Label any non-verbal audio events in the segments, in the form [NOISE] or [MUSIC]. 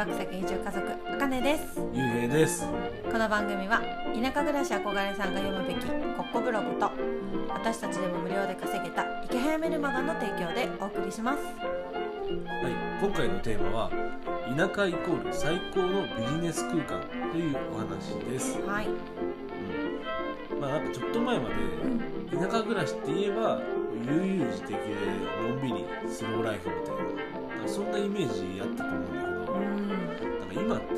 葉草移住家族あかねです。ゆうへいです。この番組は田舎暮らし憧れさんが読むべきコッコブログと私たちでも無料で稼げた池早メルマガの提供でお送りします。はい。今回のテーマは田舎イコール最高のビジネス空間というお話です、はい、うん、まあなんかちょっと前までうん、田舎暮らしって言えば悠々自適でのんびりスローライフみたいなそんなイメージやったと思うんだうん。なんか今って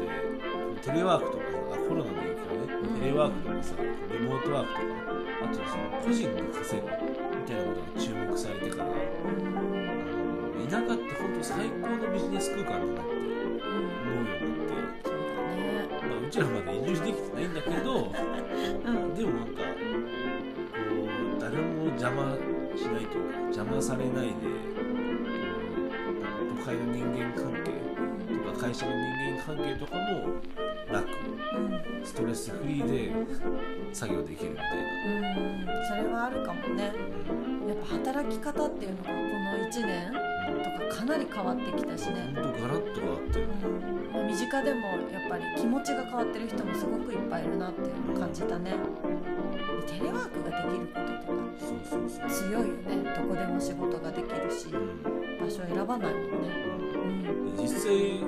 テレワークとかコロナの影響うん。ねテレワークとかさリモートワークとかあとその個人で稼ぐみたいなことが注目されてからあの田舎って本当最高のビジネス空間だなって思うようになって、まあ、うちらまだ移住できてないんだけどうん。でもなんかこう誰も邪魔しないというか邪魔されないで会の人間関係とか会社の人間関係とかも楽。うん。ストレスフリーで作業できるみたいな。うん。それはあるかもね。うん。やっぱ働き方っていうのがこの1年とかかなり変わってきたしね。本当ガラッと変わってる。まあ身近でもやっぱり気持ちが変わってる人もすごくいっぱいいるなっていうのを感じたね。でテレワークができることとかそうそうそう。強いよね。どこでも仕事ができるし。うん場所選ばないもんね。うん。実際ね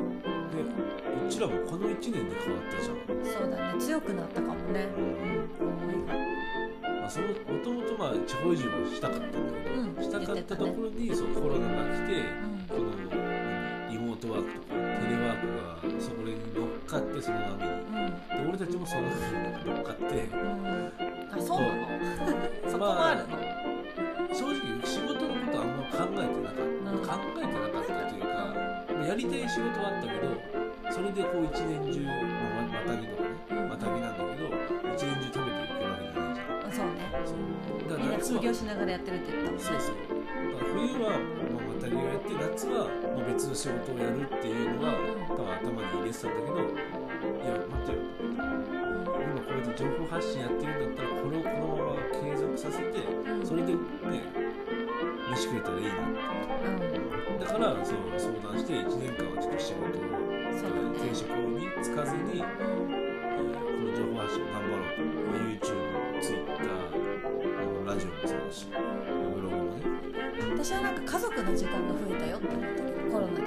うちらもこの1年で変わったじゃん。そうだね。強くなったかもね。うん。思いが。まあ、そのもともとまあ地方移住もしたかったんだけど、うん。したかったところにそうコロナが来て、うん。この何リモートワークとかテレワークがそこに乗っかってその波に。うん。で俺たちもその波に乗っかってやりたい仕事はあったけどそれでこう一年中、まあ、またぎとかねうんまたぎなんだけど一年中食べていけるわけじゃないじゃん。そうね。そう。だから夏は業しながらやってるって言ったもんね。そうそう。だから冬は、まあ、またぎをやって夏は、まあ、別の仕事をやるっていうのが多分頭に入れてたんだけどいや待ってよ情報発信やってるんだったらこれをこのまま継続させてうん。それでね飯食えたらいいなうん。だからそう相談して1年間はちょっと仕事をそうだね転職に就かずに、えーこの情報発信を頑張ろうと、まあ、YouTube、Twitter あのラジオもそうだし私はなんか家族の時間が増えたよって思ったけどコロナで。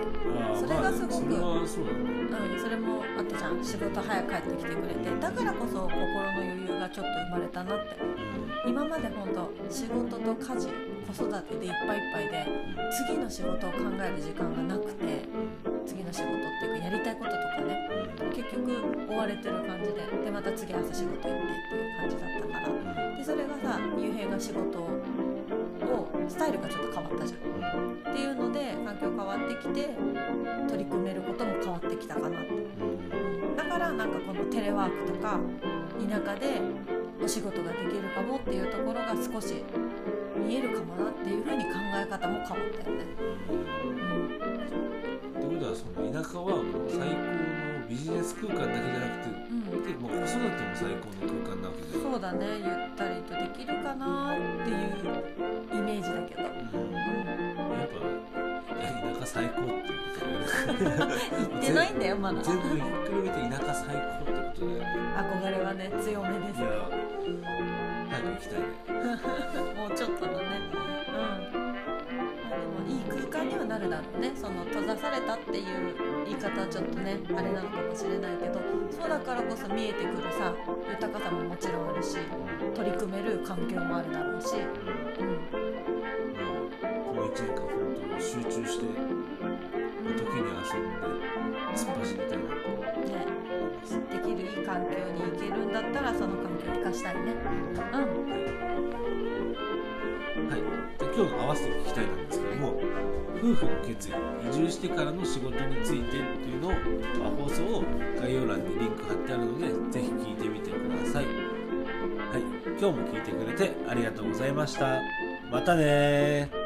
それがすごくまあ、それうん、それもあったじゃん。仕事早く帰ってきてくれて。だからこそ心の余裕がちょっと生まれたなって。今まで本当仕事と家事子育てでいっぱいいっぱいで次の仕事を考える時間がなくて次の仕事っていうかやりたいこととかね結局追われてる感じででまた次朝仕事行ってっていう感じだったから。でそれがさ雄平が仕事をスタイルがちょっと変わったじゃん。っていうので環境変わってきて取り組めることも変わってきたかなってだからなんかこのテレワークとか田舎でお仕事ができるかもっていうところが少し見えるかもなっていう風に考え方も変わったよね。ってことはその田舎はもう最高のビジネス空間だけじゃなくてうん、でもう子育ても最高の空間なわけじゃんそうだね。ゆったりとできるかなっていうイメージだけど、うん。うやっぱ田舎最高っていうことだよね。[LAUGHS] ん、言ってないんだよまだ。全部ひっくるめて田舎最高ってことだよね。憧れはね強めです。いや早く行きたいね [LAUGHS] なるだろうね。その閉ざされたっていう言い方はちょっとねあれなのかもしれないけどそうだからこそ見えてくるさ豊かさももちろんあるし取り組める環境もあるだろうし、うん、この1年間本当に集中して、まあ、時に遊んで突っ走りたいなと思いねます。できるいい環境に行けるんだったらその環境を生かしたいね。うんはい、で今日の合わせて聞きたいなんですけども夫婦の決意移住してからの仕事についてっていうのを、まあ、放送を概要欄にリンク貼ってあるので是非聞いてみてください、はい、今日も聞いてくれてありがとうございました。またね